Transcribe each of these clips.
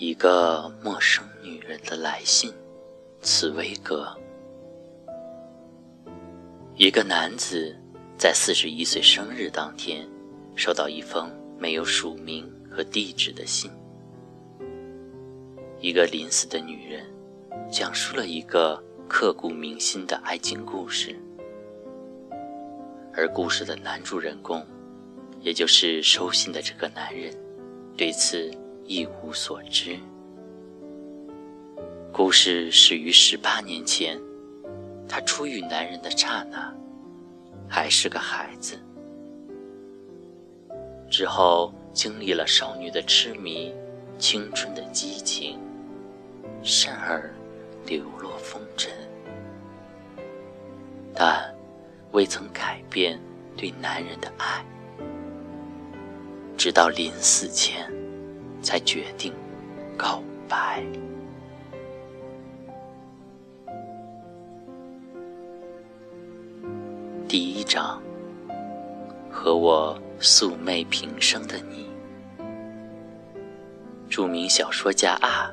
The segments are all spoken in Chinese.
一个陌生女人的来信，《茨威格》。一个男子在四十一岁生日当天，收到一封没有署名和地址的信。一个临死的女人，讲述了一个刻骨铭心的爱情故事，而故事的男主人公，也就是收信的这个男人，对此一无所知。故事始于十八年前，她初遇男人的刹那，还是个孩子。之后经历了少女的痴迷，青春的激情。甚而流落风尘，但未曾改变对男人的爱，直到临死前才决定告白。第一章，和我素昧平生的你，著名小说家啊。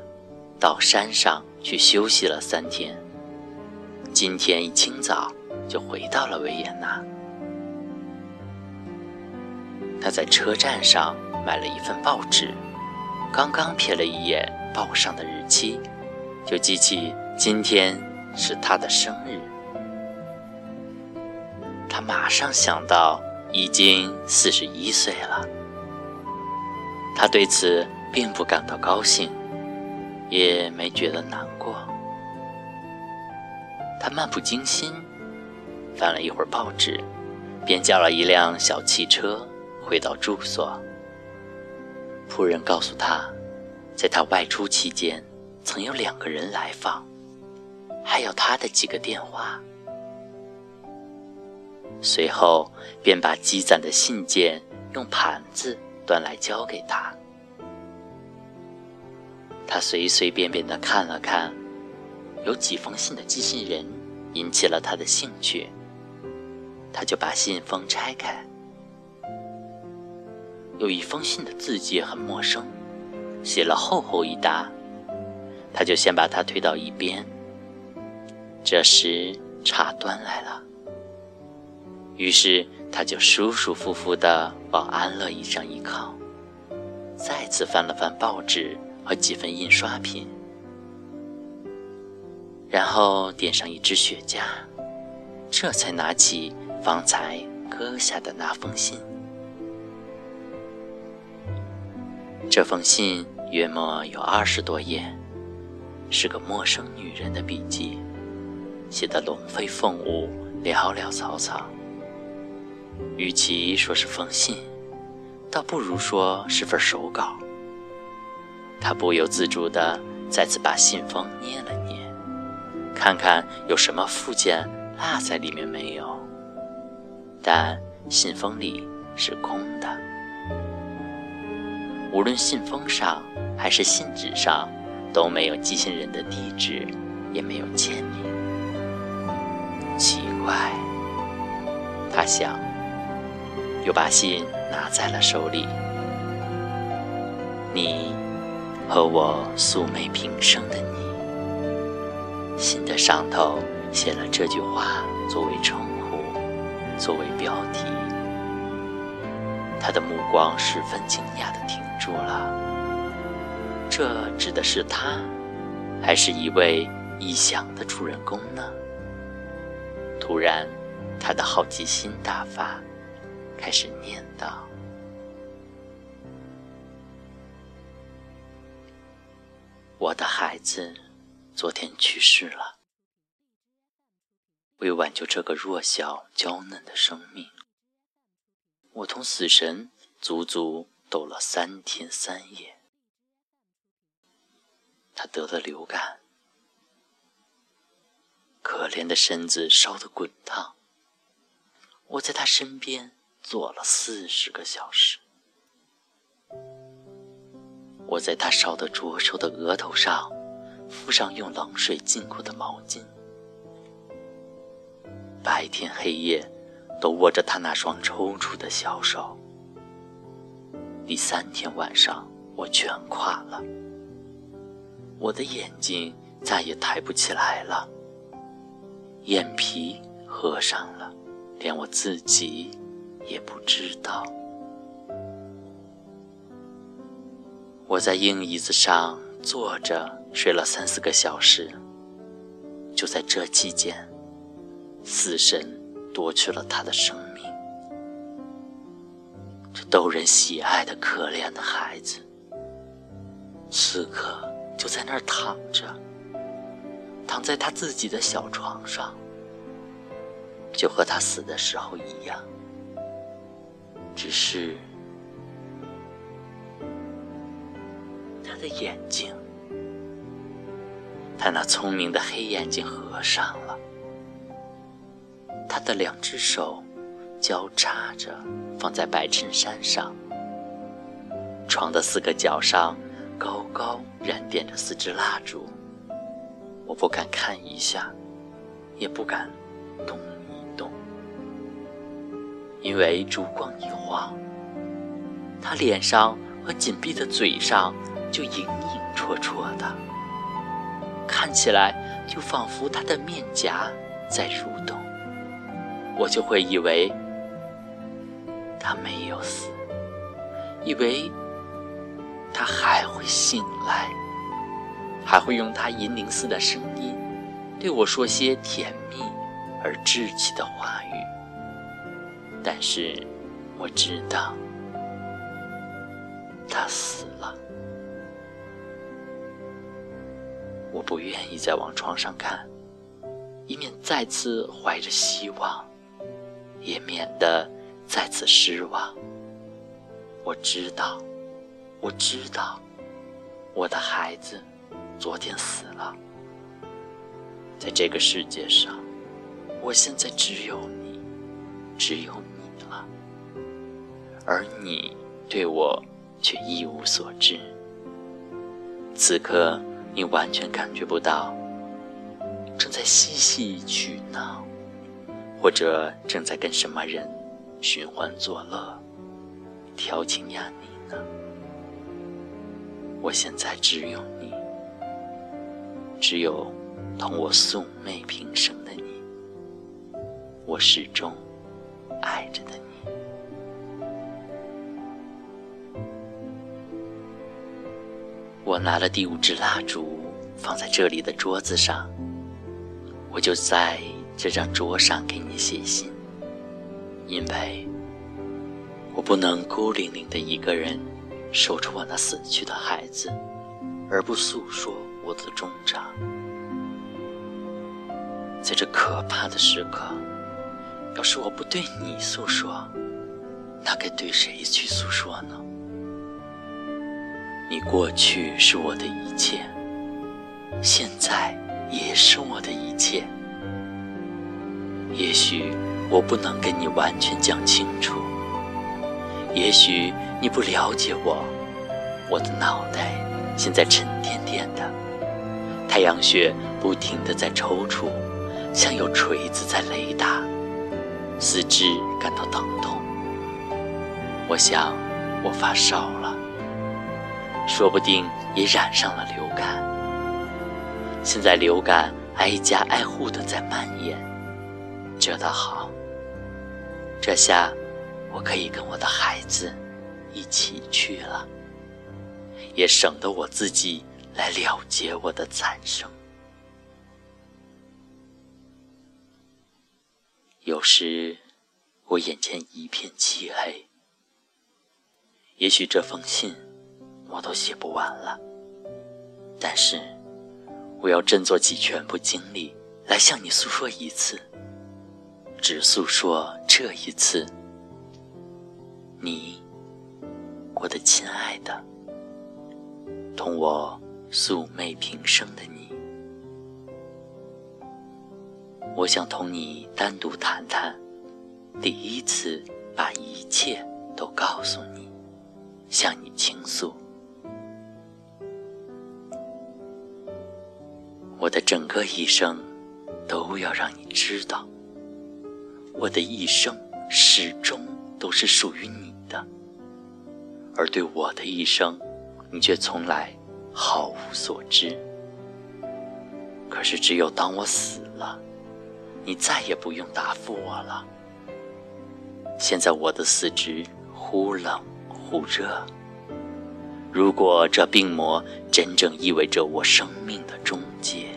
到山上去休息了三天，今天一清早就回到了维也纳。他在车站上买了一份报纸，刚刚瞥了一眼报上的日期，就记起今天是他的生日。他马上想到已经四十一岁了，他对此并不感到高兴。也没觉得难过。他漫不经心翻了一会儿报纸，便叫了一辆小汽车回到住所。仆人告诉他，在他外出期间，曾有两个人来访，还有他的几个电话。随后便把积攒的信件用盘子端来交给他。他随随便便地看了看，有几封信的寄信人引起了他的兴趣。他就把信封拆开，有一封信的字迹很陌生，写了厚厚一沓，他就先把它推到一边。这时茶端来了，于是他就舒舒服服地往安乐椅上一靠，再次翻了翻报纸。和几份印刷品，然后点上一支雪茄，这才拿起方才搁下的那封信。这封信约莫有二十多页，是个陌生女人的笔记，写得龙飞凤舞，潦潦草草。与其说是封信，倒不如说是份手稿。他不由自主地再次把信封捏了捏，看看有什么附件落在里面没有。但信封里是空的，无论信封上还是信纸上都没有寄信人的地址，也没有签名。奇怪，他想，又把信拿在了手里。你。和我素昧平生的你，信的上头写了这句话作为称呼，作为标题。他的目光十分惊讶地停住了。这指的是他，还是一位臆想的主人公呢？突然，他的好奇心大发，开始念道。我的孩子昨天去世了。为挽救这个弱小娇嫩的生命，我同死神足足斗了三天三夜。他得了流感，可怜的身子烧得滚烫。我在他身边坐了四十个小时。我在他烧得灼手的额头上敷上用冷水浸过的毛巾，白天黑夜都握着他那双抽搐的小手。第三天晚上，我全垮了，我的眼睛再也抬不起来了，眼皮合上了，连我自己也不知道。我在硬椅子上坐着睡了三四个小时，就在这期间，死神夺去了他的生命。这逗人喜爱的可怜的孩子，此刻就在那儿躺着，躺在他自己的小床上，就和他死的时候一样，只是。他的眼睛，他那聪明的黑眼睛合上了，他的两只手交叉着放在白衬衫上，床的四个角上高高燃点着四支蜡烛，我不敢看一下，也不敢动一动，因为烛光一晃，他脸上和紧闭的嘴上。就影影绰绰的，看起来就仿佛他的面颊在蠕动，我就会以为他没有死，以为他还会醒来，还会用他银铃似的声音对我说些甜蜜而稚气的话语。但是我知道，他死了。我不愿意再往床上看，以免再次怀着希望，也免得再次失望。我知道，我知道，我的孩子昨天死了。在这个世界上，我现在只有你，只有你了，而你对我却一无所知。此刻。你完全感觉不到，正在嬉戏取闹，或者正在跟什么人寻欢作乐、调情压你呢？我现在只有你，只有同我素昧平生的你，我始终爱着的你。我拿了第五支蜡烛，放在这里的桌子上。我就在这张桌上给你写信，因为我不能孤零零的一个人守着我那死去的孩子，而不诉说我的衷肠。在这可怕的时刻，要是我不对你诉说，那该对谁去诉说呢？你过去是我的一切，现在也是我的一切。也许我不能跟你完全讲清楚，也许你不了解我。我的脑袋现在沉甸甸的，太阳穴不停地在抽搐，像有锤子在雷打，四肢感到疼痛。我想，我发烧了。说不定也染上了流感。现在流感挨家挨户的在蔓延，这倒好。这下我可以跟我的孩子一起去了，也省得我自己来了结我的残生。有时我眼前一片漆黑，也许这封信。我都写不完了，但是我要振作起全部精力来向你诉说一次，只诉说这一次。你，我的亲爱的，同我素昧平生的你，我想同你单独谈谈，第一次把一切都告诉你，向你倾诉。我的整个一生，都要让你知道，我的一生始终都是属于你的，而对我的一生，你却从来毫无所知。可是，只有当我死了，你再也不用答复我了。现在我的四肢忽冷忽热。如果这病魔真正意味着我生命的终结，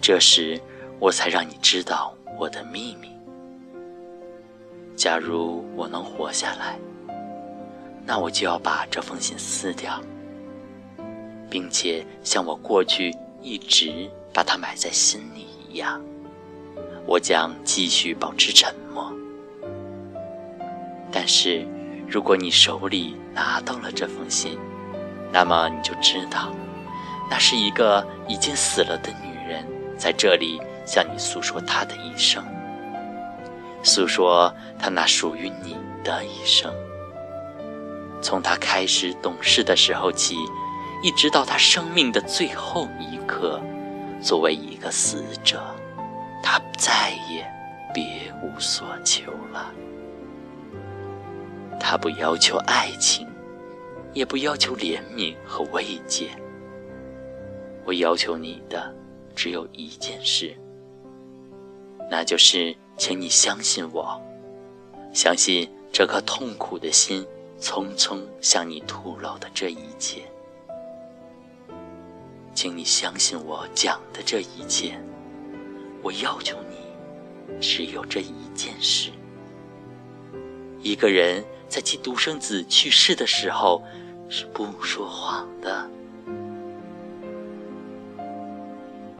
这时我才让你知道我的秘密。假如我能活下来，那我就要把这封信撕掉，并且像我过去一直把它埋在心里一样，我将继续保持沉默。但是，如果你手里拿到了这封信，那么你就知道，那是一个已经死了的女人在这里向你诉说她的一生，诉说他那属于你的一生。从他开始懂事的时候起，一直到他生命的最后一刻，作为一个死者，他再也别无所求了。他不要求爱情，也不要求怜悯和慰藉。我要求你的只有一件事，那就是请你相信我，相信这颗痛苦的心匆匆向你吐露的这一切。请你相信我讲的这一切。我要求你只有这一件事。一个人。在其独生子去世的时候，是不说谎的。